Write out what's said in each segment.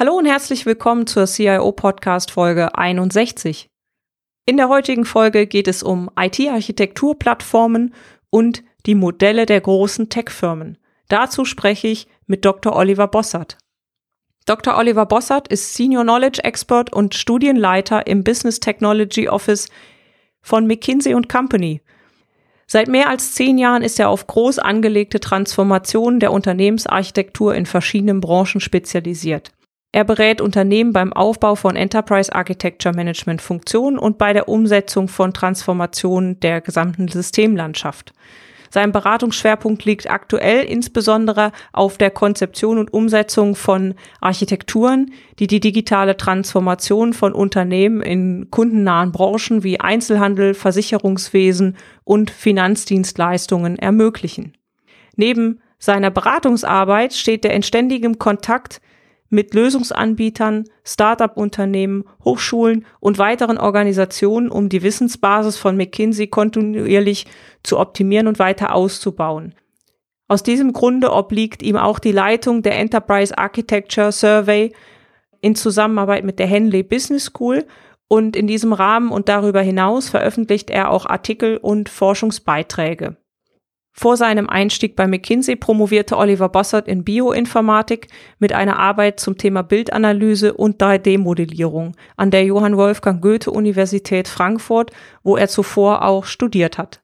Hallo und herzlich willkommen zur CIO Podcast Folge 61. In der heutigen Folge geht es um IT-Architekturplattformen und die Modelle der großen Tech-Firmen. Dazu spreche ich mit Dr. Oliver Bossert. Dr. Oliver Bossert ist Senior Knowledge Expert und Studienleiter im Business Technology Office von McKinsey Company. Seit mehr als zehn Jahren ist er auf groß angelegte Transformationen der Unternehmensarchitektur in verschiedenen Branchen spezialisiert. Er berät Unternehmen beim Aufbau von Enterprise Architecture Management Funktionen und bei der Umsetzung von Transformationen der gesamten Systemlandschaft. Sein Beratungsschwerpunkt liegt aktuell insbesondere auf der Konzeption und Umsetzung von Architekturen, die die digitale Transformation von Unternehmen in kundennahen Branchen wie Einzelhandel, Versicherungswesen und Finanzdienstleistungen ermöglichen. Neben seiner Beratungsarbeit steht er in ständigem Kontakt mit Lösungsanbietern, Start-up-Unternehmen, Hochschulen und weiteren Organisationen, um die Wissensbasis von McKinsey kontinuierlich zu optimieren und weiter auszubauen. Aus diesem Grunde obliegt ihm auch die Leitung der Enterprise Architecture Survey in Zusammenarbeit mit der Henley Business School und in diesem Rahmen und darüber hinaus veröffentlicht er auch Artikel und Forschungsbeiträge. Vor seinem Einstieg bei McKinsey promovierte Oliver Bossert in Bioinformatik mit einer Arbeit zum Thema Bildanalyse und 3D-Modellierung an der Johann Wolfgang Goethe Universität Frankfurt, wo er zuvor auch studiert hat.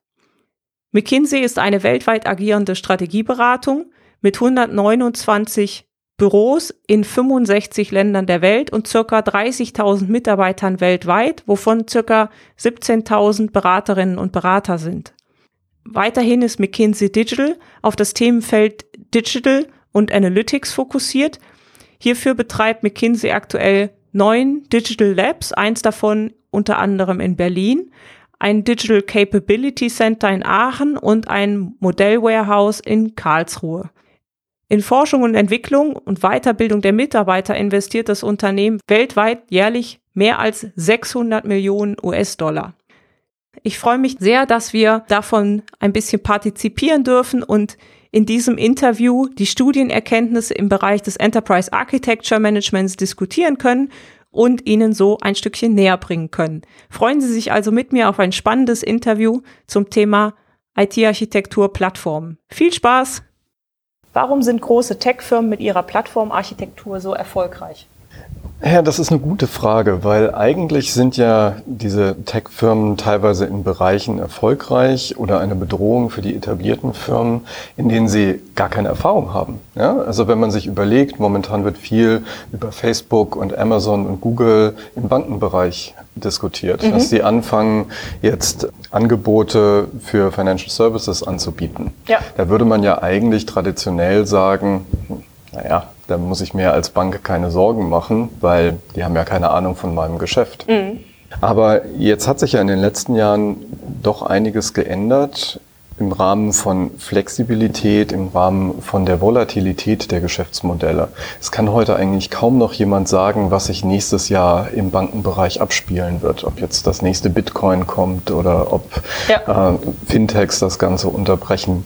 McKinsey ist eine weltweit agierende Strategieberatung mit 129 Büros in 65 Ländern der Welt und circa 30.000 Mitarbeitern weltweit, wovon circa 17.000 Beraterinnen und Berater sind. Weiterhin ist McKinsey Digital auf das Themenfeld Digital und Analytics fokussiert. Hierfür betreibt McKinsey aktuell neun Digital Labs, eins davon unter anderem in Berlin, ein Digital Capability Center in Aachen und ein Modellwarehouse in Karlsruhe. In Forschung und Entwicklung und Weiterbildung der Mitarbeiter investiert das Unternehmen weltweit jährlich mehr als 600 Millionen US-Dollar. Ich freue mich sehr, dass wir davon ein bisschen partizipieren dürfen und in diesem Interview die Studienerkenntnisse im Bereich des Enterprise Architecture Managements diskutieren können und Ihnen so ein Stückchen näher bringen können. Freuen Sie sich also mit mir auf ein spannendes Interview zum Thema IT-Architektur Plattformen. Viel Spaß! Warum sind große Tech-Firmen mit ihrer Plattformarchitektur so erfolgreich? Ja, das ist eine gute Frage, weil eigentlich sind ja diese Tech-Firmen teilweise in Bereichen erfolgreich oder eine Bedrohung für die etablierten Firmen, in denen sie gar keine Erfahrung haben. Ja? Also wenn man sich überlegt, momentan wird viel über Facebook und Amazon und Google im Bankenbereich diskutiert, mhm. dass sie anfangen, jetzt Angebote für Financial Services anzubieten. Ja. Da würde man ja eigentlich traditionell sagen, naja, da muss ich mir als Bank keine Sorgen machen, weil die haben ja keine Ahnung von meinem Geschäft. Mhm. Aber jetzt hat sich ja in den letzten Jahren doch einiges geändert im Rahmen von Flexibilität, im Rahmen von der Volatilität der Geschäftsmodelle. Es kann heute eigentlich kaum noch jemand sagen, was sich nächstes Jahr im Bankenbereich abspielen wird. Ob jetzt das nächste Bitcoin kommt oder ob ja. äh, Fintechs das Ganze unterbrechen.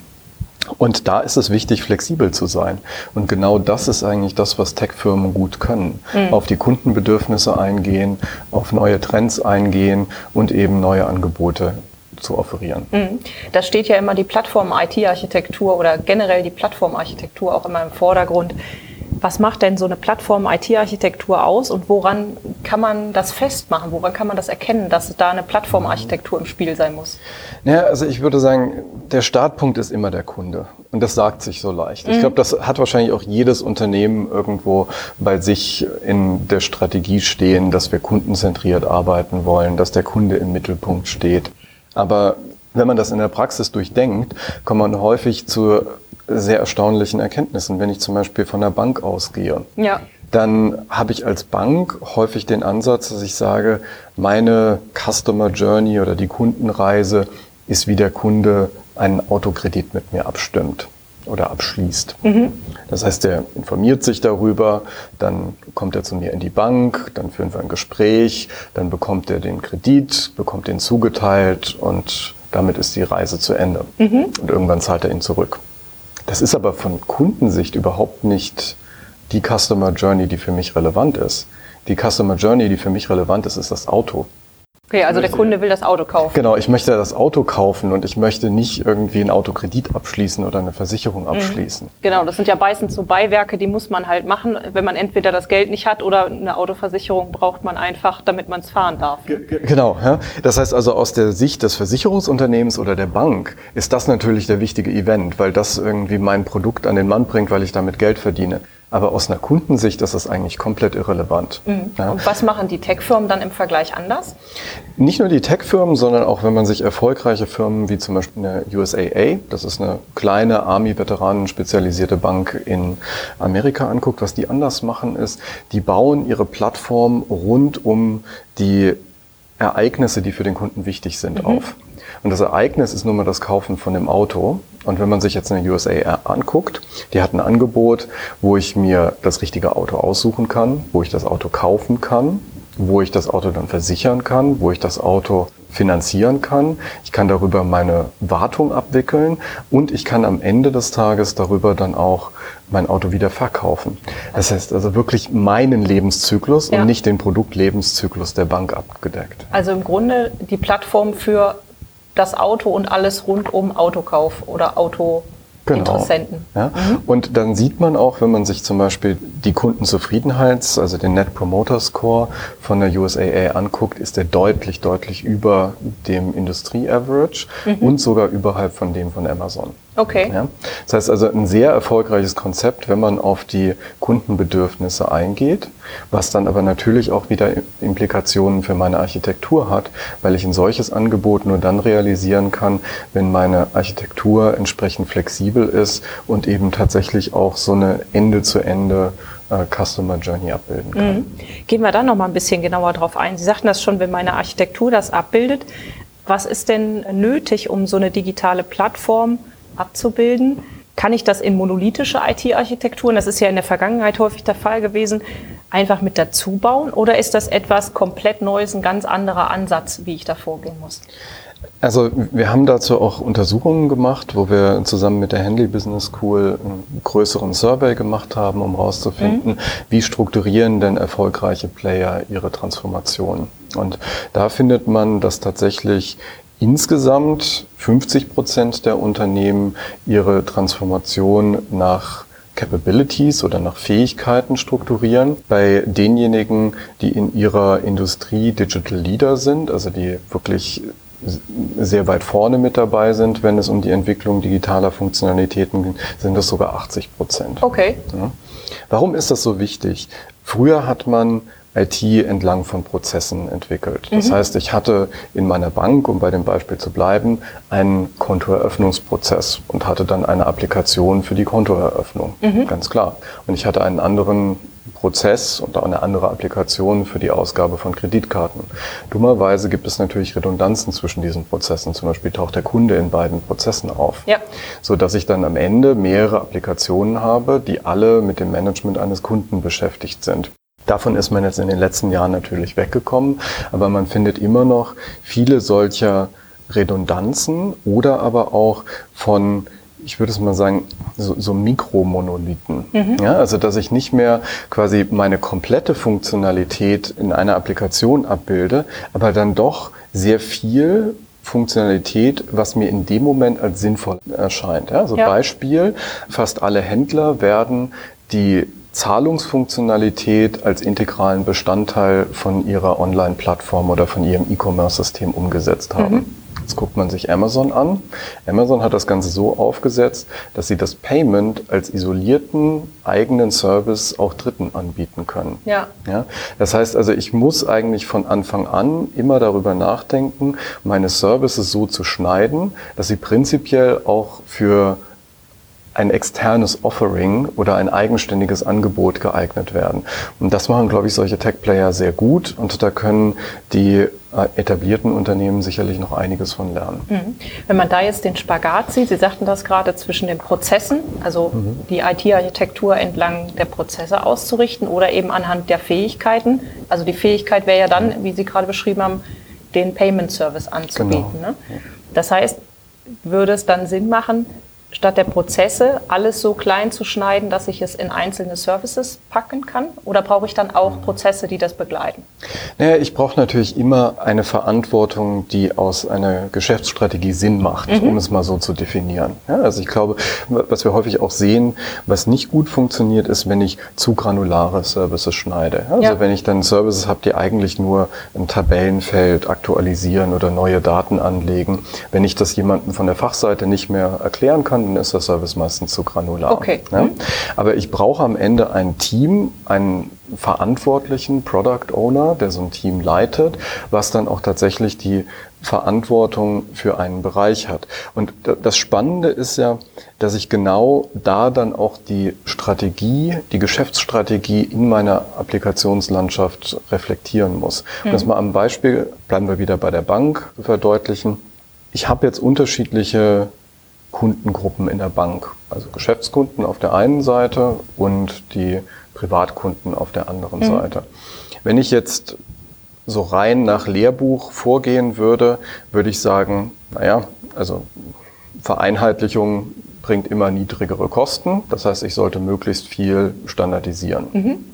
Und da ist es wichtig, flexibel zu sein. Und genau das ist eigentlich das, was Tech-Firmen gut können. Mhm. Auf die Kundenbedürfnisse eingehen, auf neue Trends eingehen und eben neue Angebote zu offerieren. Mhm. Da steht ja immer die Plattform-IT-Architektur oder generell die Plattform-Architektur auch immer im Vordergrund. Was macht denn so eine Plattform-IT-Architektur aus und woran kann man das festmachen? Woran kann man das erkennen, dass da eine Plattform-Architektur im Spiel sein muss? Ja, also ich würde sagen, der Startpunkt ist immer der Kunde. Und das sagt sich so leicht. Mhm. Ich glaube, das hat wahrscheinlich auch jedes Unternehmen irgendwo bei sich in der Strategie stehen, dass wir kundenzentriert arbeiten wollen, dass der Kunde im Mittelpunkt steht. Aber Wenn man das in der Praxis durchdenkt, kommt man häufig zu sehr erstaunlichen Erkenntnissen. Wenn ich zum Beispiel von der Bank ausgehe, ja. dann habe ich als Bank häufig den Ansatz, dass ich sage, meine Customer Journey oder die Kundenreise ist, wie der Kunde einen Autokredit mit mir abstimmt oder abschließt. Mhm. Das heißt, er informiert sich darüber, dann kommt er zu mir in die Bank, dann führen wir ein Gespräch, dann bekommt er den Kredit, bekommt den zugeteilt und damit ist die Reise zu Ende. Mhm. Und irgendwann zahlt er ihn zurück. Das ist aber von Kundensicht überhaupt nicht die Customer Journey, die für mich relevant ist. Die Customer Journey, die für mich relevant ist, ist das Auto. Okay, also der Kunde will das Auto kaufen. Genau, ich möchte das Auto kaufen und ich möchte nicht irgendwie einen Autokredit abschließen oder eine Versicherung mhm. abschließen. Genau, das sind ja meistens so Beiwerke, die muss man halt machen, wenn man entweder das Geld nicht hat oder eine Autoversicherung braucht man einfach, damit man es fahren darf. Genau, ja. das heißt also aus der Sicht des Versicherungsunternehmens oder der Bank ist das natürlich der wichtige Event, weil das irgendwie mein Produkt an den Mann bringt, weil ich damit Geld verdiene. Aber aus einer Kundensicht ist das eigentlich komplett irrelevant. Mhm. Ja. Und was machen die Tech-Firmen dann im Vergleich anders? Nicht nur die Tech-Firmen, sondern auch wenn man sich erfolgreiche Firmen wie zum Beispiel eine USAA, das ist eine kleine Army-Veteranen spezialisierte Bank in Amerika anguckt, was die anders machen ist, die bauen ihre Plattform rund um die Ereignisse, die für den Kunden wichtig sind, mhm. auf. Und das Ereignis ist nun mal das Kaufen von dem Auto. Und wenn man sich jetzt eine USA anguckt, die hat ein Angebot, wo ich mir das richtige Auto aussuchen kann, wo ich das Auto kaufen kann, wo ich das Auto dann versichern kann, wo ich das Auto finanzieren kann. Ich kann darüber meine Wartung abwickeln und ich kann am Ende des Tages darüber dann auch mein Auto wieder verkaufen. Das heißt also wirklich meinen Lebenszyklus ja. und nicht den Produktlebenszyklus der Bank abgedeckt. Also im Grunde die Plattform für das Auto und alles rund um Autokauf oder Auto. Genau. Interessenten. Ja? Mhm. Und dann sieht man auch, wenn man sich zum Beispiel die Kundenzufriedenheits-, also den Net Promoter Score von der USAA anguckt, ist der deutlich, deutlich über dem Industrie-Average mhm. und sogar überhalb von dem von Amazon. Okay. Ja? Das heißt also ein sehr erfolgreiches Konzept, wenn man auf die Kundenbedürfnisse eingeht, was dann aber natürlich auch wieder Implikationen für meine Architektur hat, weil ich ein solches Angebot nur dann realisieren kann, wenn meine Architektur entsprechend flexibel ist und eben tatsächlich auch so eine Ende-zu-Ende äh, Customer Journey abbilden kann. Mhm. Gehen wir da noch mal ein bisschen genauer drauf ein. Sie sagten das schon, wenn meine Architektur das abbildet. Was ist denn nötig, um so eine digitale Plattform abzubilden. Kann ich das in monolithische IT-Architekturen, das ist ja in der Vergangenheit häufig der Fall gewesen, einfach mit dazu bauen? Oder ist das etwas komplett Neues, ein ganz anderer Ansatz, wie ich da vorgehen muss? Also wir haben dazu auch Untersuchungen gemacht, wo wir zusammen mit der Henley Business School einen größeren Survey gemacht haben, um herauszufinden, mhm. wie strukturieren denn erfolgreiche Player ihre Transformation. Und da findet man, dass tatsächlich insgesamt 50 Prozent der Unternehmen ihre Transformation nach Capabilities oder nach Fähigkeiten strukturieren. Bei denjenigen, die in ihrer Industrie Digital Leader sind, also die wirklich sehr weit vorne mit dabei sind, wenn es um die Entwicklung digitaler Funktionalitäten geht, sind das sogar 80 Prozent. Okay. Ja. Warum ist das so wichtig? Früher hat man IT entlang von Prozessen entwickelt. Das mhm. heißt, ich hatte in meiner Bank, um bei dem Beispiel zu bleiben, einen Kontoeröffnungsprozess und hatte dann eine Applikation für die Kontoeröffnung. Mhm. Ganz klar. Und ich hatte einen anderen Prozess und auch eine andere Applikation für die Ausgabe von Kreditkarten. Dummerweise gibt es natürlich Redundanzen zwischen diesen Prozessen. Zum Beispiel taucht der Kunde in beiden Prozessen auf. Ja. So dass ich dann am Ende mehrere Applikationen habe, die alle mit dem Management eines Kunden beschäftigt sind. Davon ist man jetzt in den letzten Jahren natürlich weggekommen, aber man findet immer noch viele solcher Redundanzen oder aber auch von ich würde es mal sagen, so, so Mikromonolithen. Mhm. Ja, also dass ich nicht mehr quasi meine komplette Funktionalität in einer Applikation abbilde, aber dann doch sehr viel Funktionalität, was mir in dem Moment als sinnvoll erscheint. Ja, also ja. Beispiel, fast alle Händler werden die Zahlungsfunktionalität als integralen Bestandteil von ihrer Online-Plattform oder von ihrem E-Commerce-System umgesetzt haben. Mhm. Jetzt guckt man sich Amazon an. Amazon hat das Ganze so aufgesetzt, dass sie das Payment als isolierten eigenen Service auch Dritten anbieten können. Ja. ja. Das heißt also, ich muss eigentlich von Anfang an immer darüber nachdenken, meine Services so zu schneiden, dass sie prinzipiell auch für ein externes Offering oder ein eigenständiges Angebot geeignet werden. Und das machen, glaube ich, solche Tech-Player sehr gut und da können die äh, etablierten Unternehmen sicherlich noch einiges von lernen. Mhm. Wenn man da jetzt den Spagat sieht, Sie sagten das gerade zwischen den Prozessen, also mhm. die IT-Architektur entlang der Prozesse auszurichten oder eben anhand der Fähigkeiten. Also die Fähigkeit wäre ja dann, wie Sie gerade beschrieben haben, den Payment Service anzubieten. Genau. Ne? Das heißt, würde es dann Sinn machen, statt der Prozesse alles so klein zu schneiden, dass ich es in einzelne Services packen kann? Oder brauche ich dann auch Prozesse, die das begleiten? Naja, ich brauche natürlich immer eine Verantwortung, die aus einer Geschäftsstrategie Sinn macht, mhm. um es mal so zu definieren. Ja, also ich glaube, was wir häufig auch sehen, was nicht gut funktioniert, ist, wenn ich zu granulare Services schneide. Also ja. wenn ich dann Services habe, die eigentlich nur ein Tabellenfeld aktualisieren oder neue Daten anlegen, wenn ich das jemandem von der Fachseite nicht mehr erklären kann, dann ist der Service meistens zu granular. Okay. Ja? Mhm. Aber ich brauche am Ende ein Team, einen verantwortlichen Product Owner, der so ein Team leitet, was dann auch tatsächlich die Verantwortung für einen Bereich hat. Und das Spannende ist ja, dass ich genau da dann auch die Strategie, die Geschäftsstrategie in meiner Applikationslandschaft reflektieren muss. Mhm. Das mal am Beispiel, bleiben wir wieder bei der Bank, verdeutlichen. Ich habe jetzt unterschiedliche Kundengruppen in der Bank. Also Geschäftskunden auf der einen Seite und die Privatkunden auf der anderen mhm. Seite. Wenn ich jetzt so rein nach Lehrbuch vorgehen würde, würde ich sagen, naja, also Vereinheitlichung bringt immer niedrigere Kosten. Das heißt, ich sollte möglichst viel standardisieren. Mhm.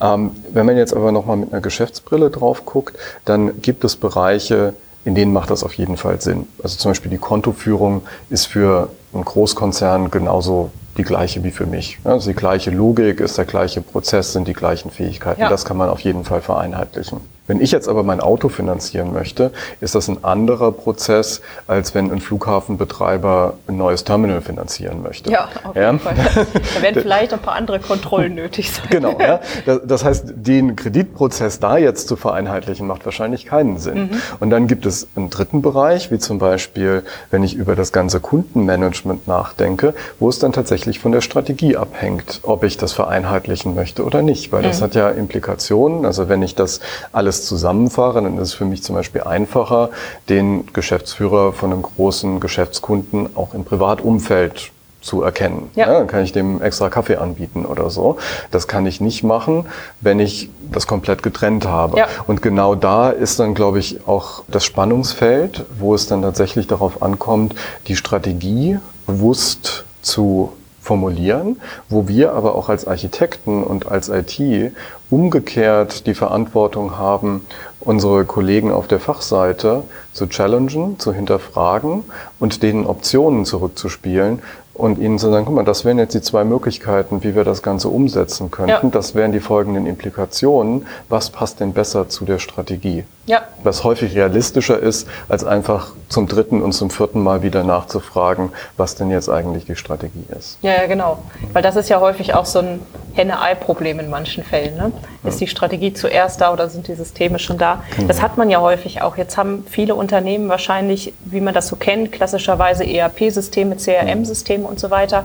Ja. Ähm, wenn man jetzt aber nochmal mit einer Geschäftsbrille drauf guckt, dann gibt es Bereiche, in denen macht das auf jeden Fall Sinn. Also zum Beispiel die Kontoführung ist für einen Großkonzern genauso die gleiche wie für mich. Also die gleiche Logik ist der gleiche Prozess, sind die gleichen Fähigkeiten. Ja. Das kann man auf jeden Fall vereinheitlichen. Wenn ich jetzt aber mein Auto finanzieren möchte, ist das ein anderer Prozess, als wenn ein Flughafenbetreiber ein neues Terminal finanzieren möchte. Ja, auf jeden ja? Fall. Da werden vielleicht ein paar andere Kontrollen nötig sein. Genau, ja. Das heißt, den Kreditprozess da jetzt zu vereinheitlichen, macht wahrscheinlich keinen Sinn. Mhm. Und dann gibt es einen dritten Bereich, wie zum Beispiel, wenn ich über das ganze Kundenmanagement nachdenke, wo es dann tatsächlich von der Strategie abhängt, ob ich das vereinheitlichen möchte oder nicht. Weil das mhm. hat ja Implikationen. Also wenn ich das alles zusammenfahre, dann ist es für mich zum Beispiel einfacher, den Geschäftsführer von einem großen Geschäftskunden auch im Privatumfeld zu erkennen. Ja. ja. dann kann ich dem extra Kaffee anbieten oder so. Das kann ich nicht machen, wenn ich das komplett getrennt habe. Ja. Und genau da ist dann, glaube ich, auch das Spannungsfeld, wo es dann tatsächlich darauf ankommt, die Strategie bewusst zu formulieren, wo wir aber auch als Architekten und als IT umgekehrt die Verantwortung haben, unsere Kollegen auf der Fachseite zu challengen, zu hinterfragen und denen Optionen zurückzuspielen und ihnen zu sagen, guck mal, das wären jetzt die zwei Möglichkeiten, wie wir das Ganze umsetzen könnten. Ja. Das wären die folgenden Implikationen. Was passt denn besser zu der Strategie? Ja. Was häufig realistischer ist, als einfach zum dritten und zum vierten Mal wieder nachzufragen, was denn jetzt eigentlich die Strategie ist. Ja, ja genau. Weil das ist ja häufig auch so ein Henne-Ei-Problem in manchen Fällen. Ne? Ist die Strategie zuerst da oder sind die Systeme schon da? Genau. Das hat man ja häufig auch. Jetzt haben viele Unternehmen wahrscheinlich, wie man das so kennt, klassischerweise ERP-Systeme, CRM-Systeme und so weiter.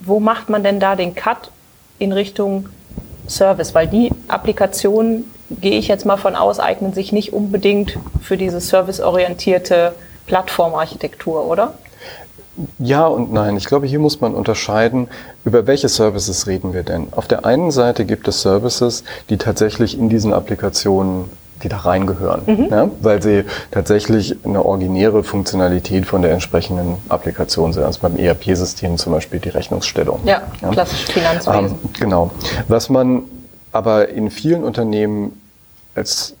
Wo macht man denn da den Cut in Richtung Service? Weil die Applikationen, gehe ich jetzt mal von aus, eignen sich nicht unbedingt für diese serviceorientierte Plattformarchitektur, oder? Ja und nein. Ich glaube, hier muss man unterscheiden, über welche Services reden wir denn. Auf der einen Seite gibt es Services, die tatsächlich in diesen Applikationen die da reingehören, mhm. ja, weil sie tatsächlich eine originäre Funktionalität von der entsprechenden Applikation sind. Also beim ERP-System zum Beispiel die Rechnungsstellung. Ja, ja. klassisch Finanzwesen. Ähm, genau. Was man aber in vielen Unternehmen als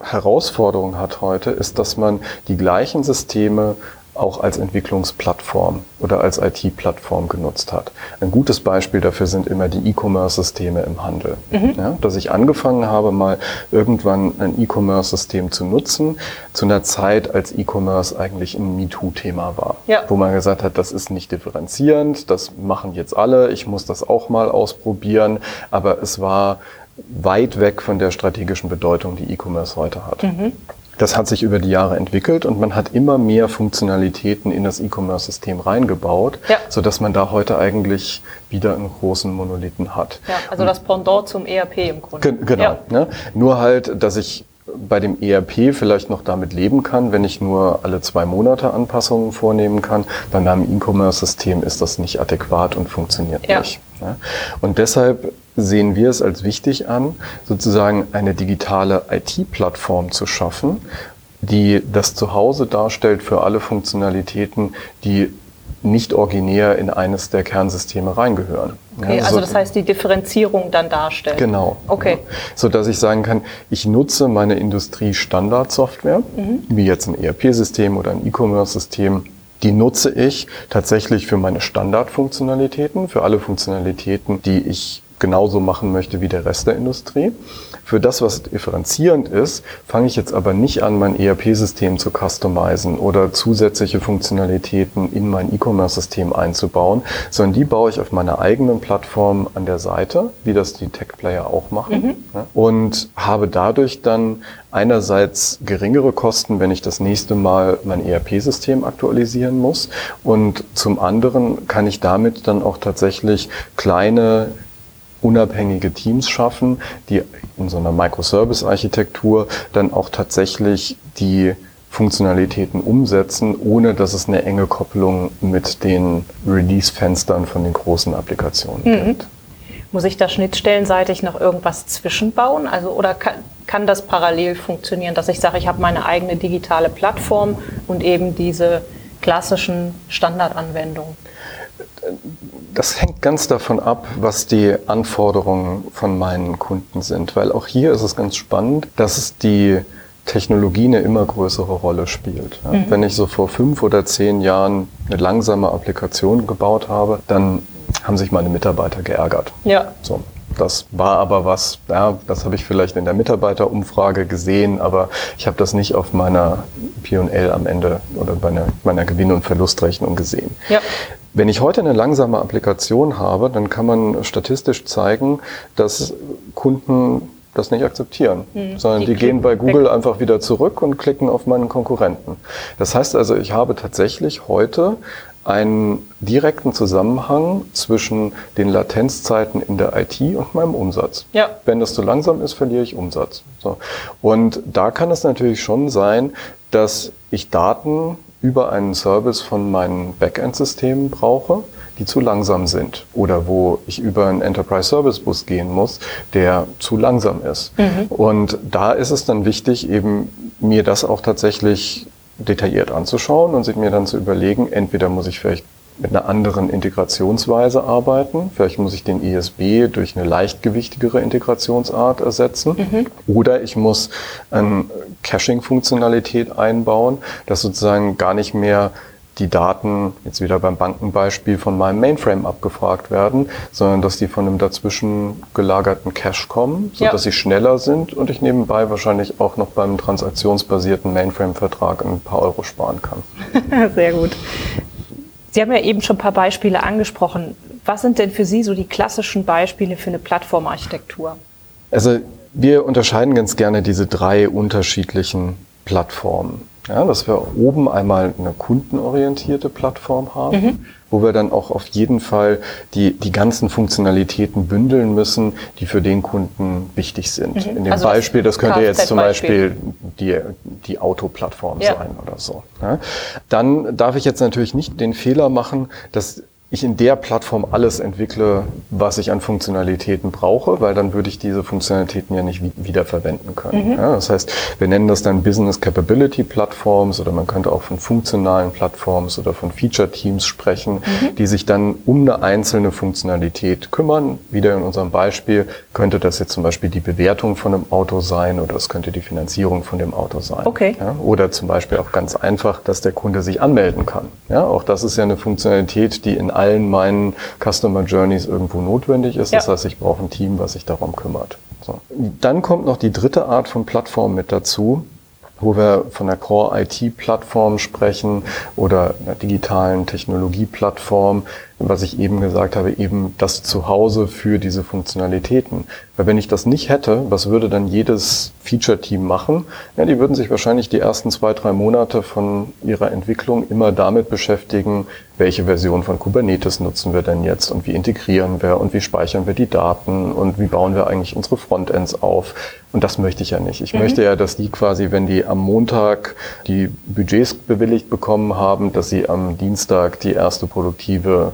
Herausforderung hat heute, ist, dass man die gleichen Systeme auch als Entwicklungsplattform oder als IT-Plattform genutzt hat. Ein gutes Beispiel dafür sind immer die E-Commerce-Systeme im Handel. Mhm. Ja, dass ich angefangen habe, mal irgendwann ein E-Commerce-System zu nutzen, zu einer Zeit, als E-Commerce eigentlich ein MeToo-Thema war. Ja. Wo man gesagt hat, das ist nicht differenzierend, das machen jetzt alle, ich muss das auch mal ausprobieren, aber es war weit weg von der strategischen Bedeutung, die E-Commerce heute hat. Mhm. Das hat sich über die Jahre entwickelt und man hat immer mehr Funktionalitäten in das E-Commerce-System reingebaut, ja. so dass man da heute eigentlich wieder einen großen Monolithen hat. Ja, also das Pendant zum ERP im Grunde. Ge genau. Ja. Ne? Nur halt, dass ich bei dem ERP vielleicht noch damit leben kann, wenn ich nur alle zwei Monate Anpassungen vornehmen kann. Bei einem E-Commerce-System ist das nicht adäquat und funktioniert ja. nicht. Ja? Und deshalb sehen wir es als wichtig an, sozusagen eine digitale IT-Plattform zu schaffen, die das Zuhause darstellt für alle Funktionalitäten, die nicht originär in eines der Kernsysteme reingehören. Okay, also so, das heißt, die Differenzierung dann darstellt. Genau. Okay. Ja, so dass ich sagen kann, ich nutze meine Industrie-Standardsoftware, mhm. wie jetzt ein ERP-System oder ein E-Commerce-System, die nutze ich tatsächlich für meine Standardfunktionalitäten, für alle Funktionalitäten, die ich genauso machen möchte wie der Rest der Industrie. Für das, was differenzierend ist, fange ich jetzt aber nicht an, mein ERP-System zu customizen oder zusätzliche Funktionalitäten in mein E-Commerce-System einzubauen, sondern die baue ich auf meiner eigenen Plattform an der Seite, wie das die Tech-Player auch machen, mhm. und habe dadurch dann einerseits geringere Kosten, wenn ich das nächste Mal mein ERP-System aktualisieren muss und zum anderen kann ich damit dann auch tatsächlich kleine unabhängige Teams schaffen, die in so einer Microservice-Architektur dann auch tatsächlich die Funktionalitäten umsetzen, ohne dass es eine enge Kopplung mit den Release-Fenstern von den großen Applikationen mhm. gibt. Muss ich da schnittstellenseitig noch irgendwas zwischenbauen? Also, oder kann, kann das parallel funktionieren, dass ich sage, ich habe meine eigene digitale Plattform und eben diese klassischen Standardanwendungen? Das hängt ganz davon ab, was die Anforderungen von meinen Kunden sind, weil auch hier ist es ganz spannend, dass die Technologie eine immer größere Rolle spielt. Ja, mhm. Wenn ich so vor fünf oder zehn Jahren eine langsame Applikation gebaut habe, dann haben sich meine Mitarbeiter geärgert. Ja. So. Das war aber was, ja, das habe ich vielleicht in der Mitarbeiterumfrage gesehen, aber ich habe das nicht auf meiner P&L am Ende oder bei meiner, meiner Gewinn- und Verlustrechnung gesehen. Ja. Wenn ich heute eine langsame Applikation habe, dann kann man statistisch zeigen, dass Kunden das nicht akzeptieren, mhm. sondern die, die gehen bei Google weg. einfach wieder zurück und klicken auf meinen Konkurrenten. Das heißt also, ich habe tatsächlich heute einen direkten Zusammenhang zwischen den Latenzzeiten in der IT und meinem Umsatz. Ja. Wenn das zu langsam ist, verliere ich Umsatz. So. Und da kann es natürlich schon sein, dass ich Daten über einen Service von meinen Backend-Systemen brauche, die zu langsam sind oder wo ich über einen Enterprise Service Bus gehen muss, der zu langsam ist. Mhm. Und da ist es dann wichtig, eben mir das auch tatsächlich detailliert anzuschauen und sich mir dann zu überlegen, entweder muss ich vielleicht mit einer anderen Integrationsweise arbeiten. Vielleicht muss ich den ISB durch eine leichtgewichtigere Integrationsart ersetzen. Mhm. Oder ich muss eine Caching-Funktionalität einbauen, dass sozusagen gar nicht mehr die Daten, jetzt wieder beim Bankenbeispiel, von meinem Mainframe abgefragt werden, sondern dass die von einem dazwischen gelagerten Cache kommen, sodass ja. sie schneller sind und ich nebenbei wahrscheinlich auch noch beim transaktionsbasierten Mainframe-Vertrag ein paar Euro sparen kann. Sehr gut. Sie haben ja eben schon ein paar Beispiele angesprochen. Was sind denn für Sie so die klassischen Beispiele für eine Plattformarchitektur? Also wir unterscheiden ganz gerne diese drei unterschiedlichen Plattformen. Ja, dass wir oben einmal eine kundenorientierte Plattform haben, mhm. wo wir dann auch auf jeden Fall die, die ganzen Funktionalitäten bündeln müssen, die für den Kunden wichtig sind. Mhm. In dem also Beispiel, das könnte jetzt zum Beispiel die, die Autoplattform ja. sein oder so. Ja. Dann darf ich jetzt natürlich nicht den Fehler machen, dass ich in der Plattform alles entwickle, was ich an Funktionalitäten brauche, weil dann würde ich diese Funktionalitäten ja nicht wiederverwenden können. Mhm. Ja, das heißt, wir nennen das dann Business Capability Platforms oder man könnte auch von funktionalen Plattforms oder von Feature Teams sprechen, mhm. die sich dann um eine einzelne Funktionalität kümmern. Wieder in unserem Beispiel könnte das jetzt zum Beispiel die Bewertung von einem Auto sein oder es könnte die Finanzierung von dem Auto sein. Okay. Ja, oder zum Beispiel auch ganz einfach, dass der Kunde sich anmelden kann. Ja, auch das ist ja eine Funktionalität, die in allen meinen Customer Journeys irgendwo notwendig ist. Ja. Das heißt, ich brauche ein Team, was sich darum kümmert. So. Dann kommt noch die dritte Art von Plattform mit dazu wo wir von der Core IT Plattform sprechen oder einer digitalen Technologieplattform, was ich eben gesagt habe, eben das Zuhause für diese Funktionalitäten. Weil wenn ich das nicht hätte, was würde dann jedes Feature-Team machen? Ja, die würden sich wahrscheinlich die ersten zwei, drei Monate von ihrer Entwicklung immer damit beschäftigen, welche Version von Kubernetes nutzen wir denn jetzt und wie integrieren wir und wie speichern wir die Daten und wie bauen wir eigentlich unsere Frontends auf. Und das möchte ich ja nicht. Ich mhm. möchte ja, dass die quasi, wenn die am Montag die Budgets bewilligt bekommen haben, dass sie am Dienstag die erste produktive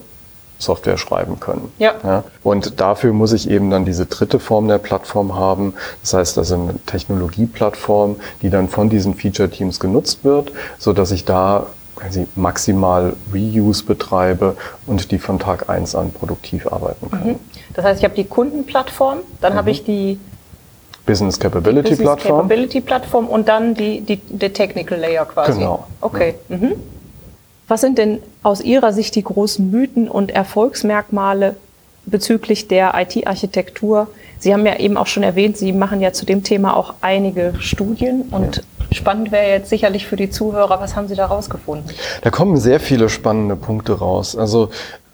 Software schreiben können. Ja. ja. Und dafür muss ich eben dann diese dritte Form der Plattform haben. Das heißt also eine Technologieplattform, die dann von diesen Feature-Teams genutzt wird, so dass ich da quasi maximal Reuse betreibe und die von Tag eins an produktiv arbeiten kann. Mhm. Das heißt, ich habe die Kundenplattform, dann mhm. habe ich die Business Capability Business Plattform. Capability Plattform und dann die, die, der Technical Layer quasi. Genau. Okay. Mhm. Was sind denn aus Ihrer Sicht die großen Mythen und Erfolgsmerkmale bezüglich der IT-Architektur? Sie haben ja eben auch schon erwähnt, Sie machen ja zu dem Thema auch einige Studien und ja. Spannend wäre jetzt sicherlich für die Zuhörer, was haben Sie da rausgefunden? Da kommen sehr viele spannende Punkte raus. Also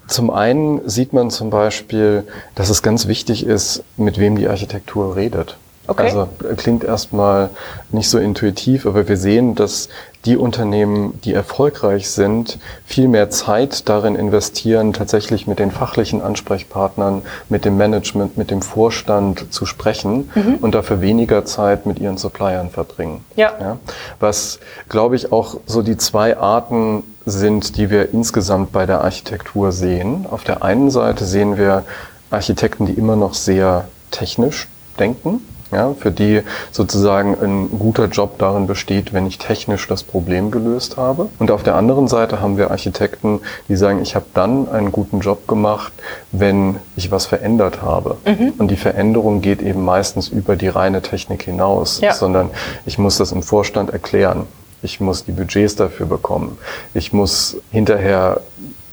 zum einen sieht man zum Beispiel, dass es ganz wichtig ist, mit wem die Architektur redet. Okay. Also klingt erstmal nicht so intuitiv, aber wir sehen, dass die Unternehmen, die erfolgreich sind, viel mehr Zeit darin investieren, tatsächlich mit den fachlichen Ansprechpartnern, mit dem Management, mit dem Vorstand zu sprechen mhm. und dafür weniger Zeit mit ihren Suppliern verbringen. Ja. ja. Was, glaube ich, auch so die zwei Arten sind, die wir insgesamt bei der Architektur sehen. Auf der einen Seite sehen wir Architekten, die immer noch sehr technisch denken ja, für die sozusagen ein guter Job darin besteht, wenn ich technisch das Problem gelöst habe. Und auf der anderen Seite haben wir Architekten, die sagen, ich habe dann einen guten Job gemacht, wenn ich was verändert habe. Mhm. Und die Veränderung geht eben meistens über die reine Technik hinaus, ja. sondern ich muss das im Vorstand erklären. Ich muss die Budgets dafür bekommen. Ich muss hinterher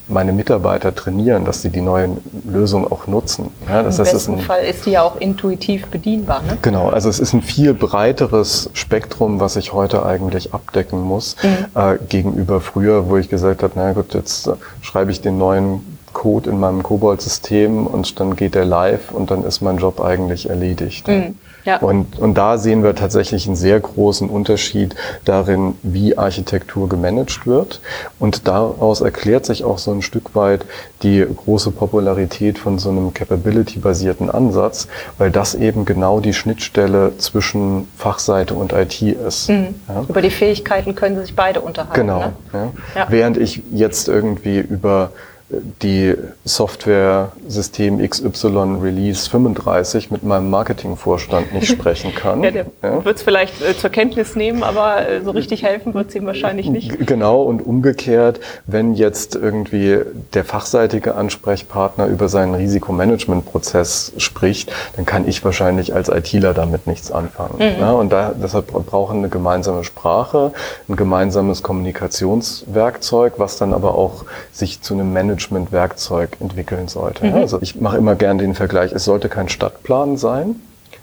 meine Mitarbeiter trainieren, dass sie die neuen Lösungen auch nutzen. Ja, das Im besten ein, Fall ist die ja auch intuitiv bedienbar. Ne? Genau, also es ist ein viel breiteres Spektrum, was ich heute eigentlich abdecken muss, mhm. äh, gegenüber früher, wo ich gesagt habe, na gut, jetzt äh, schreibe ich den neuen Code in meinem Kobold-System und dann geht der live und dann ist mein Job eigentlich erledigt. Mhm. Ja. Und, und da sehen wir tatsächlich einen sehr großen Unterschied darin, wie Architektur gemanagt wird. Und daraus erklärt sich auch so ein Stück weit die große Popularität von so einem Capability-basierten Ansatz, weil das eben genau die Schnittstelle zwischen Fachseite und IT ist. Mhm. Ja? Über die Fähigkeiten können sich beide unterhalten. Genau. Ne? Ja. Ja. Während ich jetzt irgendwie über die Software System XY Release 35 mit meinem Marketingvorstand nicht sprechen kann. ja, der ja. wird es vielleicht äh, zur Kenntnis nehmen, aber äh, so richtig helfen wird es ihm wahrscheinlich nicht. Genau, und umgekehrt, wenn jetzt irgendwie der fachseitige Ansprechpartner über seinen Risikomanagementprozess spricht, dann kann ich wahrscheinlich als ITler damit nichts anfangen. Mhm. Ja, und da, deshalb brauchen eine gemeinsame Sprache, ein gemeinsames Kommunikationswerkzeug, was dann aber auch sich zu einem Management Management-Werkzeug entwickeln sollte. Mhm. Also ich mache immer gern den Vergleich, es sollte kein Stadtplan sein,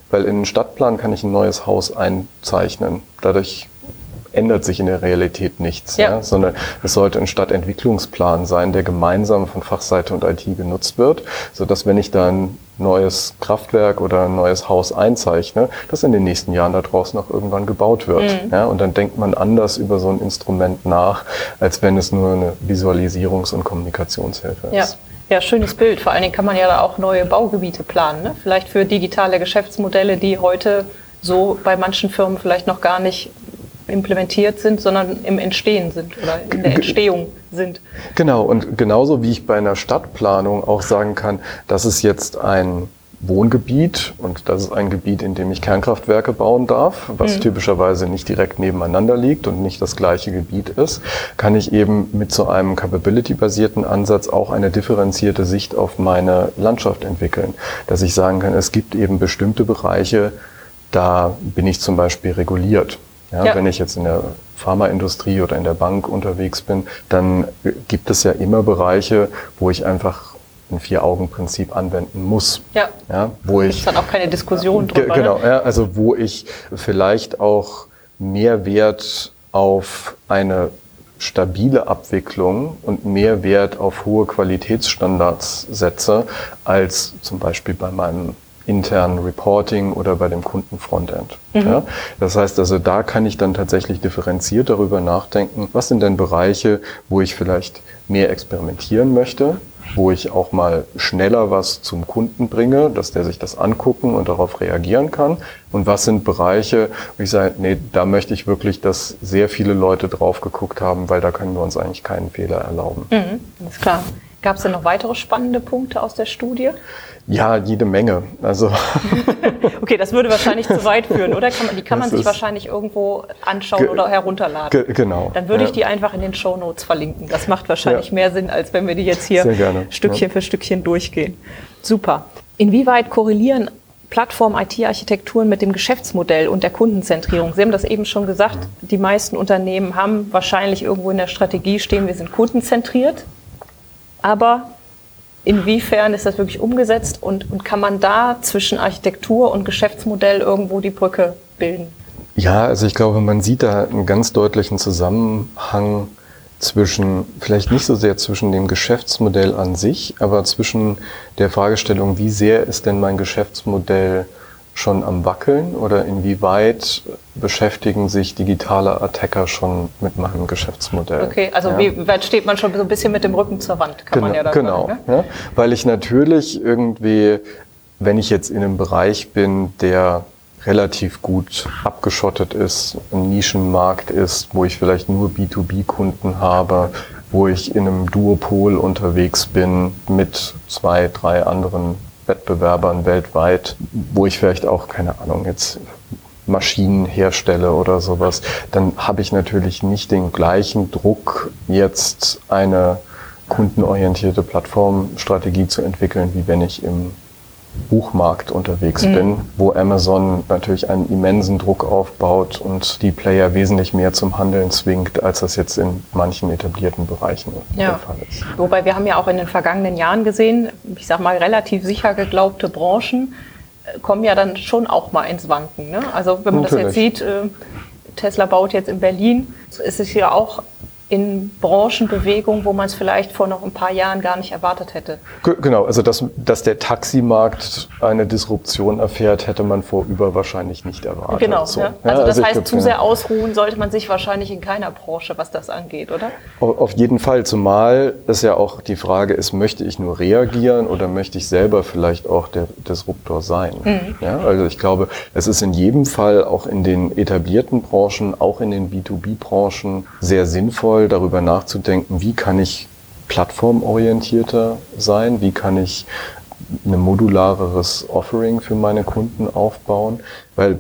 weil in einen Stadtplan kann ich ein neues Haus einzeichnen. Dadurch ändert sich in der Realität nichts, ja. Ja, sondern es sollte ein Stadtentwicklungsplan sein, der gemeinsam von Fachseite und IT genutzt wird, so dass wenn ich da ein neues Kraftwerk oder ein neues Haus einzeichne, das in den nächsten Jahren da draußen auch irgendwann gebaut wird. Mhm. Ja, und dann denkt man anders über so ein Instrument nach, als wenn es nur eine Visualisierungs- und Kommunikationshilfe ist. Ja. Ja, schönes Bild. Vor allen Dingen kann man ja da auch neue Baugebiete planen. Ne? Vielleicht für digitale Geschäftsmodelle, die heute so bei manchen Firmen vielleicht noch gar nicht implementiert sind, sondern im Entstehen sind oder in der Entstehung sind. Genau, und genauso wie ich bei einer Stadtplanung auch sagen kann, das ist jetzt ein Wohngebiet und das ist ein Gebiet, in dem ich Kernkraftwerke bauen darf, was mhm. typischerweise nicht direkt nebeneinander liegt und nicht das gleiche Gebiet ist, kann ich eben mit so einem Capability-basierten Ansatz auch eine differenzierte Sicht auf meine Landschaft entwickeln. Dass ich sagen kann, es gibt eben bestimmte Bereiche, da bin ich zum Beispiel reguliert. Ja, ja. Wenn ich jetzt in der Pharmaindustrie oder in der Bank unterwegs bin, dann gibt es ja immer Bereiche, wo ich einfach ein Vier-Augen-Prinzip anwenden muss. Ja. ja wo ich dann auch keine Diskussion drüber. Genau, ne? ja, also wo ich vielleicht auch mehr Wert auf eine stabile Abwicklung und mehr Wert auf hohe Qualitätsstandards setze, als zum Beispiel bei meinem internen Reporting oder bei dem Kundenfrontend. Mhm. Ja, das heißt also, da kann ich dann tatsächlich differenziert darüber nachdenken, was sind denn Bereiche, wo ich vielleicht mehr experimentieren möchte, wo ich auch mal schneller was zum Kunden bringe, dass der sich das angucken und darauf reagieren kann. Und was sind Bereiche, wo ich sage, nee, da möchte ich wirklich, dass sehr viele Leute drauf geguckt haben, weil da können wir uns eigentlich keinen Fehler erlauben. Mhm, ist klar. Gab es denn noch weitere spannende Punkte aus der Studie? Ja, jede Menge. Also okay, das würde wahrscheinlich zu weit führen, oder? Kann man, die kann man sich wahrscheinlich irgendwo anschauen oder herunterladen. genau. Dann würde ja. ich die einfach in den Show Notes verlinken. Das macht wahrscheinlich ja. mehr Sinn, als wenn wir die jetzt hier Stückchen ja. für Stückchen durchgehen. Super. Inwieweit korrelieren Plattform-IT-Architekturen mit dem Geschäftsmodell und der Kundenzentrierung. Sie haben das eben schon gesagt, die meisten Unternehmen haben wahrscheinlich irgendwo in der Strategie stehen, wir sind kundenzentriert. Aber inwiefern ist das wirklich umgesetzt und, und kann man da zwischen Architektur und Geschäftsmodell irgendwo die Brücke bilden? Ja, also ich glaube, man sieht da einen ganz deutlichen Zusammenhang zwischen, vielleicht nicht so sehr zwischen dem Geschäftsmodell an sich, aber zwischen der Fragestellung, wie sehr ist denn mein Geschäftsmodell schon am Wackeln oder inwieweit beschäftigen sich digitale Attacker schon mit meinem Geschäftsmodell? Okay, also ja. wie weit steht man schon so ein bisschen mit dem Rücken zur Wand, kann genau, man ja da Genau, sagen, ne? ja, weil ich natürlich irgendwie, wenn ich jetzt in einem Bereich bin, der relativ gut abgeschottet ist, ein Nischenmarkt ist, wo ich vielleicht nur B2B-Kunden habe, wo ich in einem Duopol unterwegs bin mit zwei, drei anderen Wettbewerbern weltweit, wo ich vielleicht auch, keine Ahnung, jetzt Maschinen herstelle oder sowas, dann habe ich natürlich nicht den gleichen Druck, jetzt eine kundenorientierte Plattformstrategie zu entwickeln, wie wenn ich im Buchmarkt unterwegs mhm. bin, wo Amazon natürlich einen immensen Druck aufbaut und die Player wesentlich mehr zum Handeln zwingt, als das jetzt in manchen etablierten Bereichen ja. der Fall ist. Wobei wir haben ja auch in den vergangenen Jahren gesehen, ich sag mal relativ sicher geglaubte Branchen äh, kommen ja dann schon auch mal ins Wanken. Ne? Also wenn man natürlich. das jetzt sieht, äh, Tesla baut jetzt in Berlin, ist es ja auch in Branchenbewegung, wo man es vielleicht vor noch ein paar Jahren gar nicht erwartet hätte. Genau, also dass, dass der Taximarkt eine Disruption erfährt, hätte man vorüber wahrscheinlich nicht erwartet. Genau, so. ja. also, das also heißt, zu sehr ausruhen sollte man sich wahrscheinlich in keiner Branche, was das angeht, oder? Auf jeden Fall, zumal es ja auch die Frage ist, möchte ich nur reagieren oder möchte ich selber vielleicht auch der Disruptor sein? Mhm. Ja, also ich glaube, es ist in jedem Fall auch in den etablierten Branchen, auch in den B2B-Branchen sehr sinnvoll, sinnvoll, darüber nachzudenken, wie kann ich plattformorientierter sein, wie kann ich ein modulareres Offering für meine Kunden aufbauen, weil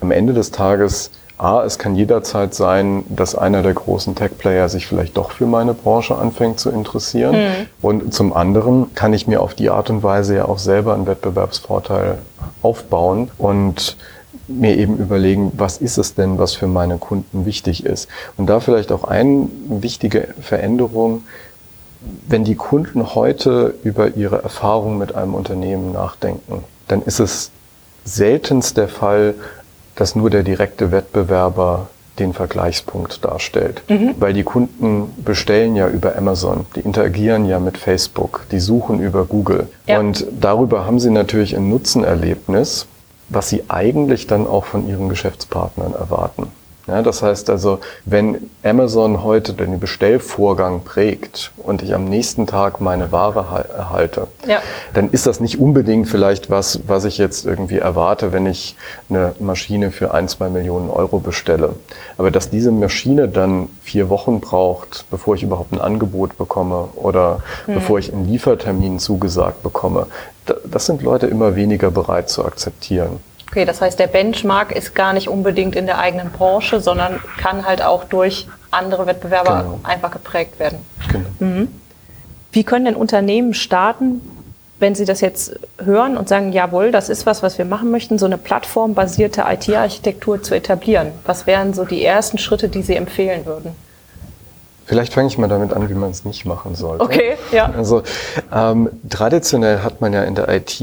am Ende des Tages A, es kann jederzeit sein, dass einer der großen Tech-Player sich vielleicht doch für meine Branche anfängt zu interessieren. Mhm. Und zum anderen kann ich mir auf die Art und Weise ja auch selber einen Wettbewerbsvorteil aufbauen. Und mir eben überlegen, was ist es denn, was für meine Kunden wichtig ist. Und da vielleicht auch eine wichtige Veränderung, wenn die Kunden heute über ihre Erfahrung mit einem Unternehmen nachdenken, dann ist es seltenst der Fall, dass nur der direkte Wettbewerber den Vergleichspunkt darstellt. Mhm. Weil die Kunden bestellen ja über Amazon, die interagieren ja mit Facebook, die suchen über Google. Ja. Und darüber haben sie natürlich ein Nutzenerlebnis, was sie eigentlich dann auch von ihren Geschäftspartnern erwarten. Ja, das heißt also, wenn Amazon heute den Bestellvorgang prägt und ich am nächsten Tag meine Ware erhalte, ja. dann ist das nicht unbedingt vielleicht was, was ich jetzt irgendwie erwarte, wenn ich eine Maschine für ein, zwei Millionen Euro bestelle. Aber dass diese Maschine dann vier Wochen braucht, bevor ich überhaupt ein Angebot bekomme oder mhm. bevor ich einen Liefertermin zugesagt bekomme, das sind Leute immer weniger bereit zu akzeptieren. Okay, das heißt, der Benchmark ist gar nicht unbedingt in der eigenen Branche, sondern kann halt auch durch andere Wettbewerber genau. einfach geprägt werden. Genau. Mhm. Wie können denn Unternehmen starten, wenn sie das jetzt hören und sagen, jawohl, das ist was, was wir machen möchten, so eine plattformbasierte IT-Architektur zu etablieren? Was wären so die ersten Schritte, die Sie empfehlen würden? Vielleicht fange ich mal damit an, wie man es nicht machen sollte. Okay, ja. Also ähm, traditionell hat man ja in der IT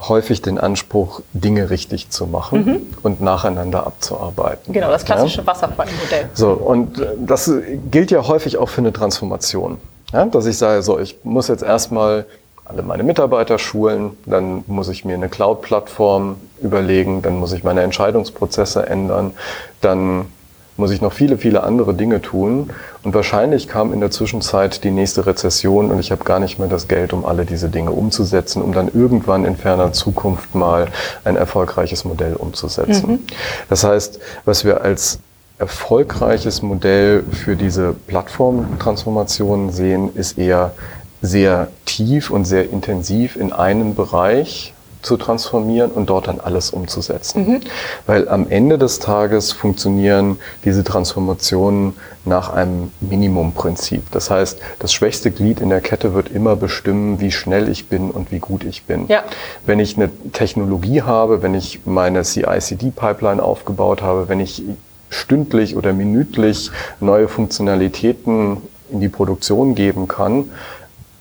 häufig den Anspruch, Dinge richtig zu machen mhm. und nacheinander abzuarbeiten. Genau, das klassische ja? Wasserfallmodell. So, und äh, das gilt ja häufig auch für eine Transformation. Ja? Dass ich sage, so, ich muss jetzt erstmal alle meine Mitarbeiter schulen, dann muss ich mir eine Cloud-Plattform überlegen, dann muss ich meine Entscheidungsprozesse ändern, dann muss ich noch viele, viele andere Dinge tun. Und wahrscheinlich kam in der Zwischenzeit die nächste Rezession und ich habe gar nicht mehr das Geld, um alle diese Dinge umzusetzen, um dann irgendwann in ferner Zukunft mal ein erfolgreiches Modell umzusetzen. Mhm. Das heißt, was wir als erfolgreiches Modell für diese Plattformtransformation sehen, ist eher sehr tief und sehr intensiv in einem Bereich zu transformieren und dort dann alles umzusetzen. Mhm. Weil am Ende des Tages funktionieren diese Transformationen nach einem Minimumprinzip. Das heißt, das schwächste Glied in der Kette wird immer bestimmen, wie schnell ich bin und wie gut ich bin. Ja. Wenn ich eine Technologie habe, wenn ich meine CI-CD-Pipeline aufgebaut habe, wenn ich stündlich oder minütlich neue Funktionalitäten in die Produktion geben kann,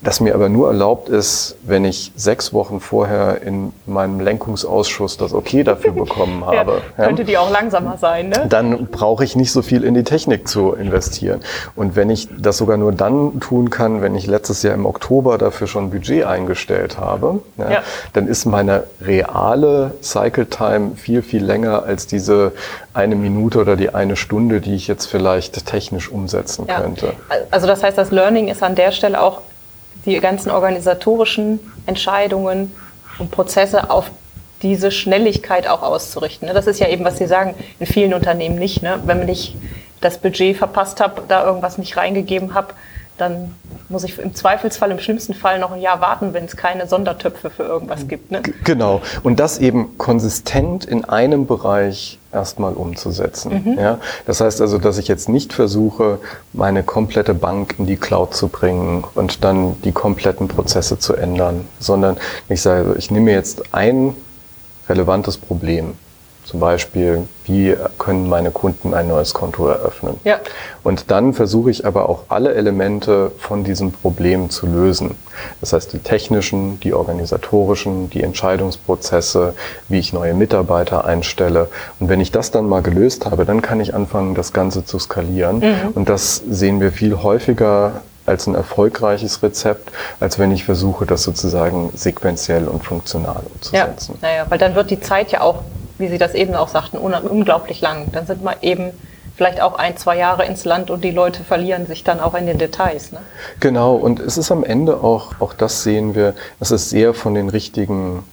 das mir aber nur erlaubt ist, wenn ich sechs Wochen vorher in meinem Lenkungsausschuss das Okay dafür bekommen habe. ja, könnte die auch langsamer sein, ne? Dann brauche ich nicht so viel in die Technik zu investieren. Und wenn ich das sogar nur dann tun kann, wenn ich letztes Jahr im Oktober dafür schon Budget eingestellt habe, ja, ja. dann ist meine reale Cycle Time viel, viel länger als diese eine Minute oder die eine Stunde, die ich jetzt vielleicht technisch umsetzen könnte. Also das heißt, das Learning ist an der Stelle auch die ganzen organisatorischen Entscheidungen und Prozesse auf diese Schnelligkeit auch auszurichten. Ne? Das ist ja eben, was Sie sagen, in vielen Unternehmen nicht. Ne? Wenn ich das Budget verpasst habe, da irgendwas nicht reingegeben habe, dann muss ich im Zweifelsfall, im schlimmsten Fall noch ein Jahr warten, wenn es keine Sondertöpfe für irgendwas gibt. Ne? Genau. Und das eben konsistent in einem Bereich erstmal umzusetzen. Mhm. Ja? Das heißt also, dass ich jetzt nicht versuche, meine komplette Bank in die Cloud zu bringen und dann die kompletten Prozesse zu ändern, sondern ich sage, ich nehme jetzt ein relevantes Problem zum Beispiel, wie können meine Kunden ein neues Konto eröffnen? Ja. Und dann versuche ich aber auch alle Elemente von diesem Problem zu lösen. Das heißt, die technischen, die organisatorischen, die Entscheidungsprozesse, wie ich neue Mitarbeiter einstelle. Und wenn ich das dann mal gelöst habe, dann kann ich anfangen, das Ganze zu skalieren. Mhm. Und das sehen wir viel häufiger als ein erfolgreiches Rezept, als wenn ich versuche, das sozusagen sequenziell und funktional umzusetzen. Ja, naja, weil dann wird die Zeit ja auch wie Sie das eben auch sagten, unglaublich lang. Dann sind wir eben vielleicht auch ein, zwei Jahre ins Land und die Leute verlieren sich dann auch in den Details. Ne? Genau, und es ist am Ende auch, auch das sehen wir, es ist sehr von den richtigen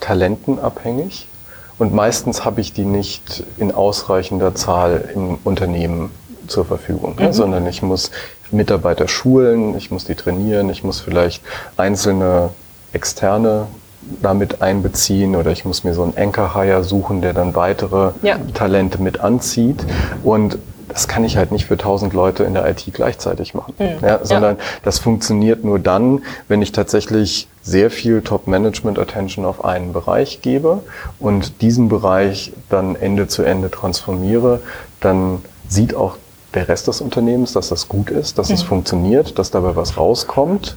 Talenten abhängig. Und meistens habe ich die nicht in ausreichender Zahl im Unternehmen zur Verfügung, ne? mhm. ne? sondern ich muss Mitarbeiter schulen, ich muss die trainieren, ich muss vielleicht einzelne externe damit einbeziehen oder ich muss mir so einen Anchor-Hire suchen, der dann weitere ja. Talente mit anzieht. Und das kann ich halt nicht für tausend Leute in der IT gleichzeitig machen, mhm. ja, sondern ja. das funktioniert nur dann, wenn ich tatsächlich sehr viel Top-Management-Attention auf einen Bereich gebe und diesen Bereich dann Ende zu Ende transformiere, dann sieht auch der Rest des Unternehmens, dass das gut ist, dass mhm. es funktioniert, dass dabei was rauskommt,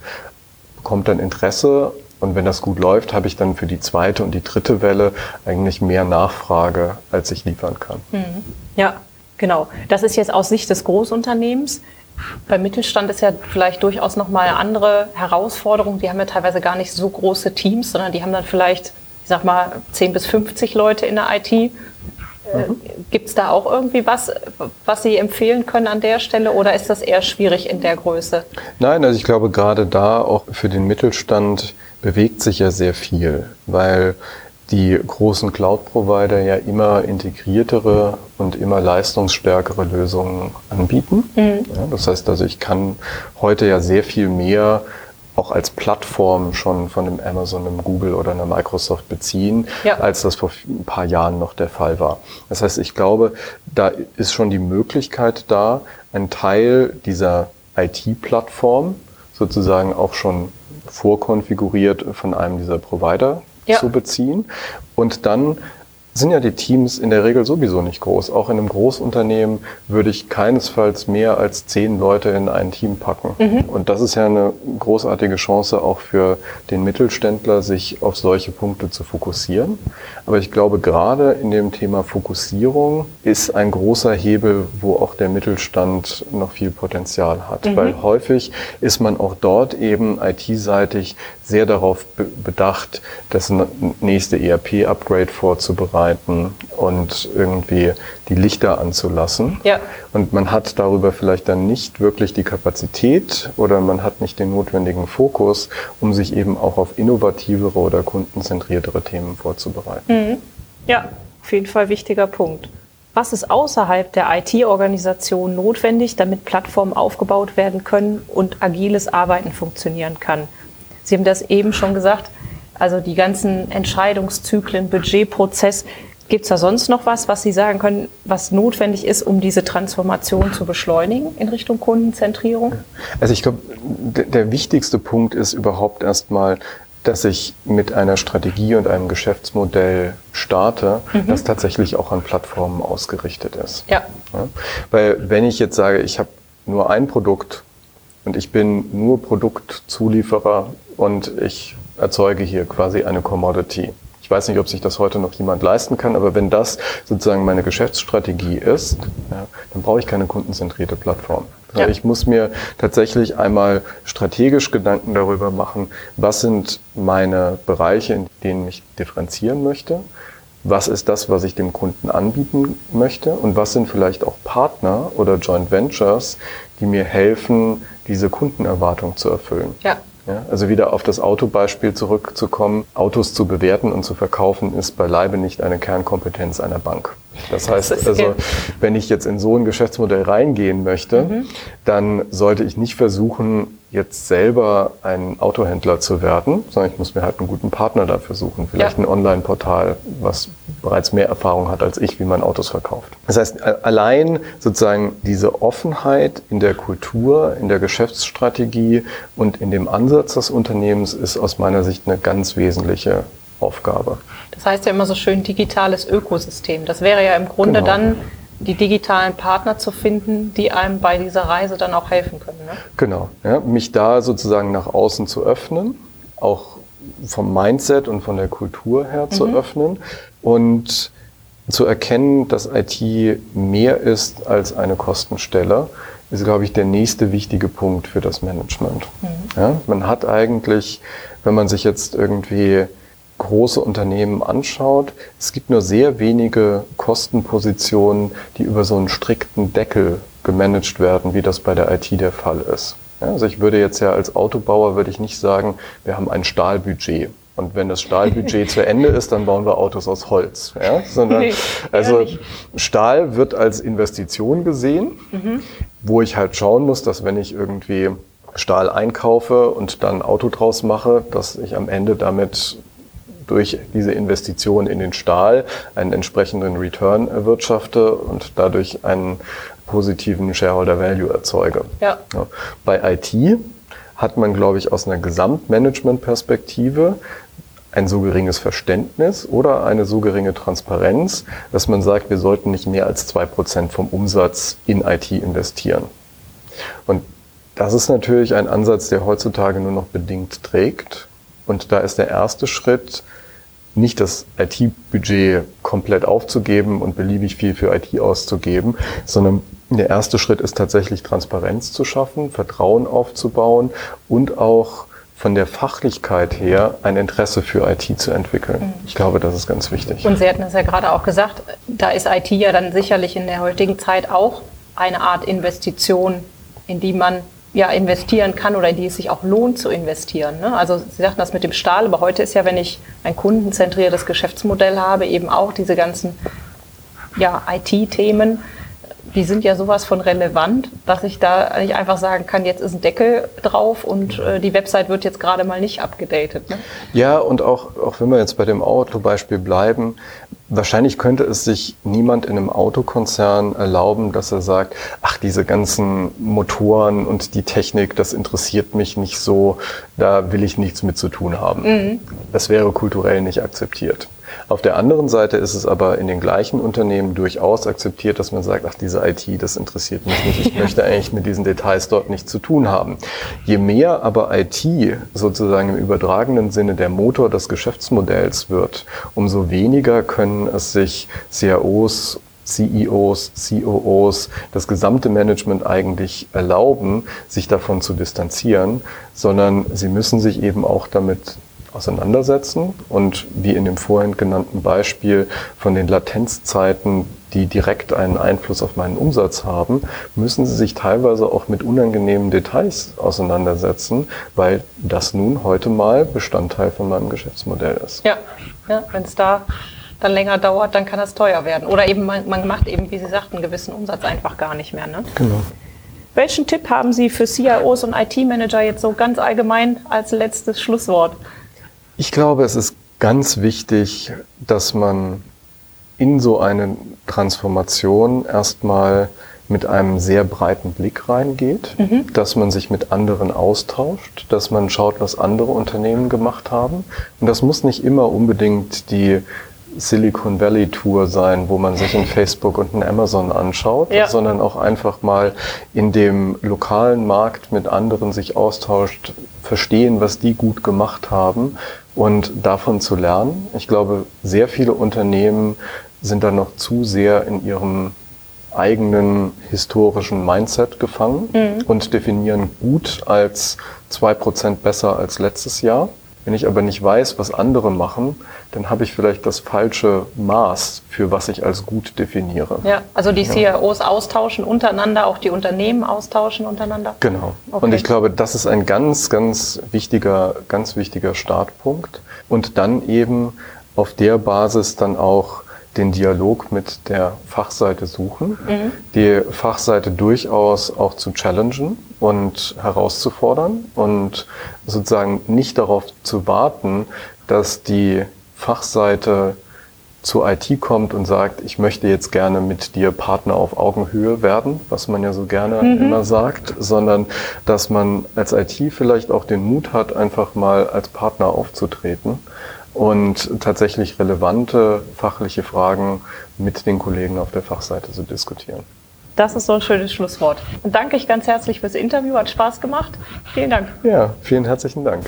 bekommt dann Interesse und wenn das gut läuft, habe ich dann für die zweite und die dritte Welle eigentlich mehr Nachfrage, als ich liefern kann. Mhm. Ja, genau. Das ist jetzt aus Sicht des Großunternehmens. Beim Mittelstand ist ja vielleicht durchaus nochmal eine andere Herausforderung. Die haben ja teilweise gar nicht so große Teams, sondern die haben dann vielleicht, ich sag mal, 10 bis 50 Leute in der IT. Mhm. Gibt es da auch irgendwie was, was Sie empfehlen können an der Stelle oder ist das eher schwierig in der Größe? Nein, also ich glaube gerade da auch für den Mittelstand bewegt sich ja sehr viel, weil die großen Cloud-Provider ja immer integriertere und immer leistungsstärkere Lösungen anbieten. Mhm. Ja, das heißt also, ich kann heute ja sehr viel mehr auch als Plattform schon von einem Amazon, einem Google oder einer Microsoft beziehen, ja. als das vor ein paar Jahren noch der Fall war. Das heißt, ich glaube, da ist schon die Möglichkeit da, einen Teil dieser IT-Plattform sozusagen auch schon vorkonfiguriert von einem dieser Provider ja. zu beziehen und dann sind ja die Teams in der Regel sowieso nicht groß. Auch in einem Großunternehmen würde ich keinesfalls mehr als zehn Leute in ein Team packen. Mhm. Und das ist ja eine großartige Chance auch für den Mittelständler, sich auf solche Punkte zu fokussieren. Aber ich glaube, gerade in dem Thema Fokussierung ist ein großer Hebel, wo auch der Mittelstand noch viel Potenzial hat. Mhm. Weil häufig ist man auch dort eben IT-seitig sehr darauf bedacht, das nächste ERP-Upgrade vorzubereiten und irgendwie die Lichter anzulassen. Ja. Und man hat darüber vielleicht dann nicht wirklich die Kapazität oder man hat nicht den notwendigen Fokus, um sich eben auch auf innovativere oder kundenzentriertere Themen vorzubereiten. Mhm. Ja, auf jeden Fall wichtiger Punkt. Was ist außerhalb der IT-Organisation notwendig, damit Plattformen aufgebaut werden können und agiles Arbeiten funktionieren kann? Sie haben das eben schon gesagt, also die ganzen Entscheidungszyklen, Budgetprozess. Gibt es da sonst noch was, was Sie sagen können, was notwendig ist, um diese Transformation zu beschleunigen in Richtung Kundenzentrierung? Also ich glaube, der wichtigste Punkt ist überhaupt erstmal, dass ich mit einer Strategie und einem Geschäftsmodell starte, mhm. das tatsächlich auch an Plattformen ausgerichtet ist. Ja. ja. Weil wenn ich jetzt sage, ich habe nur ein Produkt und ich bin nur Produktzulieferer und ich erzeuge hier quasi eine Commodity. Ich weiß nicht, ob sich das heute noch jemand leisten kann, aber wenn das sozusagen meine Geschäftsstrategie ist, ja, dann brauche ich keine kundenzentrierte Plattform. Ja. Ich muss mir tatsächlich einmal strategisch Gedanken darüber machen, was sind meine Bereiche, in denen ich differenzieren möchte, was ist das, was ich dem Kunden anbieten möchte und was sind vielleicht auch Partner oder Joint Ventures, die mir helfen, diese Kundenerwartung zu erfüllen. Ja. Ja, also wieder auf das Autobeispiel zurückzukommen. Autos zu bewerten und zu verkaufen ist beileibe nicht eine Kernkompetenz einer Bank. Das heißt also, wenn ich jetzt in so ein Geschäftsmodell reingehen möchte, mhm. dann sollte ich nicht versuchen, jetzt selber ein Autohändler zu werden, sondern ich muss mir halt einen guten Partner dafür suchen. Vielleicht ja. ein Online-Portal, was bereits mehr Erfahrung hat als ich, wie man Autos verkauft. Das heißt, allein sozusagen diese Offenheit in der Kultur, in der Geschäftsstrategie und in dem Ansatz des Unternehmens ist aus meiner Sicht eine ganz wesentliche Aufgabe. Das heißt ja immer so schön digitales Ökosystem. Das wäre ja im Grunde genau. dann die digitalen Partner zu finden, die einem bei dieser Reise dann auch helfen können. Ne? Genau, ja, mich da sozusagen nach außen zu öffnen, auch vom Mindset und von der Kultur her mhm. zu öffnen und zu erkennen, dass IT mehr ist als eine Kostenstelle, ist, glaube ich, der nächste wichtige Punkt für das Management. Mhm. Ja, man hat eigentlich, wenn man sich jetzt irgendwie große Unternehmen anschaut, es gibt nur sehr wenige Kostenpositionen, die über so einen strikten Deckel gemanagt werden, wie das bei der IT der Fall ist. Ja, also ich würde jetzt ja als Autobauer würde ich nicht sagen, wir haben ein Stahlbudget. Und wenn das Stahlbudget zu Ende ist, dann bauen wir Autos aus Holz. Ja? Sondern, also Stahl wird als Investition gesehen, mhm. wo ich halt schauen muss, dass wenn ich irgendwie Stahl einkaufe und dann Auto draus mache, dass ich am Ende damit durch diese Investition in den Stahl einen entsprechenden Return erwirtschafte und dadurch einen positiven Shareholder Value erzeuge. Ja. Ja. Bei IT hat man, glaube ich, aus einer Gesamtmanagement-Perspektive ein so geringes Verständnis oder eine so geringe Transparenz, dass man sagt, wir sollten nicht mehr als zwei Prozent vom Umsatz in IT investieren. Und das ist natürlich ein Ansatz, der heutzutage nur noch bedingt trägt. Und da ist der erste Schritt, nicht das IT-Budget komplett aufzugeben und beliebig viel für IT auszugeben, sondern der erste Schritt ist tatsächlich Transparenz zu schaffen, Vertrauen aufzubauen und auch von der Fachlichkeit her ein Interesse für IT zu entwickeln. Mhm. Ich glaube, das ist ganz wichtig. Und Sie hatten es ja gerade auch gesagt, da ist IT ja dann sicherlich in der heutigen Zeit auch eine Art Investition, in die man ja investieren kann oder in die es sich auch lohnt zu investieren. Ne? Also Sie sagten das mit dem Stahl, aber heute ist ja, wenn ich ein kundenzentriertes Geschäftsmodell habe, eben auch diese ganzen ja, IT-Themen, die sind ja sowas von relevant, dass ich da nicht einfach sagen kann, jetzt ist ein Deckel drauf und äh, die Website wird jetzt gerade mal nicht abgedatet. Ne? Ja, und auch, auch wenn wir jetzt bei dem Autobeispiel bleiben, wahrscheinlich könnte es sich niemand in einem Autokonzern erlauben, dass er sagt, ach, diese ganzen Motoren und die Technik, das interessiert mich nicht so, da will ich nichts mit zu tun haben. Mhm. Das wäre kulturell nicht akzeptiert. Auf der anderen Seite ist es aber in den gleichen Unternehmen durchaus akzeptiert, dass man sagt, ach, diese IT, das interessiert mich nicht. Ich möchte eigentlich mit diesen Details dort nichts zu tun haben. Je mehr aber IT sozusagen im übertragenen Sinne der Motor des Geschäftsmodells wird, umso weniger können es sich CROs CEOs, COOs, das gesamte Management eigentlich erlauben, sich davon zu distanzieren, sondern sie müssen sich eben auch damit auseinandersetzen und wie in dem vorhin genannten Beispiel von den Latenzzeiten, die direkt einen Einfluss auf meinen Umsatz haben, müssen Sie sich teilweise auch mit unangenehmen Details auseinandersetzen, weil das nun heute mal Bestandteil von meinem Geschäftsmodell ist. Ja, ja wenn es da dann länger dauert, dann kann das teuer werden. Oder eben man, man macht eben, wie Sie sagten, einen gewissen Umsatz einfach gar nicht mehr. Ne? Genau. Welchen Tipp haben Sie für CIOs und IT-Manager jetzt so ganz allgemein als letztes Schlusswort? Ich glaube, es ist ganz wichtig, dass man in so eine Transformation erstmal mit einem sehr breiten Blick reingeht, mhm. dass man sich mit anderen austauscht, dass man schaut, was andere Unternehmen gemacht haben. Und das muss nicht immer unbedingt die Silicon Valley Tour sein, wo man sich in Facebook und in Amazon anschaut, ja. sondern auch einfach mal in dem lokalen Markt mit anderen sich austauscht, verstehen, was die gut gemacht haben und davon zu lernen. Ich glaube, sehr viele Unternehmen sind da noch zu sehr in ihrem eigenen historischen Mindset gefangen mhm. und definieren gut als zwei Prozent besser als letztes Jahr. Wenn ich aber nicht weiß, was andere machen, dann habe ich vielleicht das falsche Maß, für was ich als gut definiere. Ja, also die CIOs ja. austauschen untereinander, auch die Unternehmen austauschen untereinander. Genau. Okay. Und ich glaube, das ist ein ganz, ganz wichtiger, ganz wichtiger Startpunkt. Und dann eben auf der Basis dann auch den Dialog mit der Fachseite suchen, mhm. die Fachseite durchaus auch zu challengen und herauszufordern und sozusagen nicht darauf zu warten, dass die Fachseite zur IT kommt und sagt, ich möchte jetzt gerne mit dir Partner auf Augenhöhe werden, was man ja so gerne mhm. immer sagt, sondern dass man als IT vielleicht auch den Mut hat, einfach mal als Partner aufzutreten und tatsächlich relevante fachliche Fragen mit den Kollegen auf der Fachseite zu diskutieren. Das ist so ein schönes Schlusswort. Und danke ich ganz herzlich fürs Interview, hat Spaß gemacht. Vielen Dank. Ja, vielen herzlichen Dank.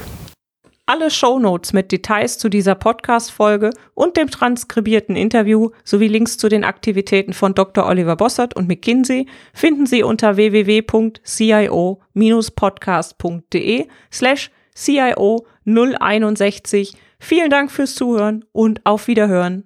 Alle Shownotes mit Details zu dieser Podcast-Folge und dem transkribierten Interview sowie Links zu den Aktivitäten von Dr. Oliver Bossert und McKinsey finden Sie unter www.cio-podcast.de slash CIO 061 Vielen Dank fürs Zuhören und auf Wiederhören.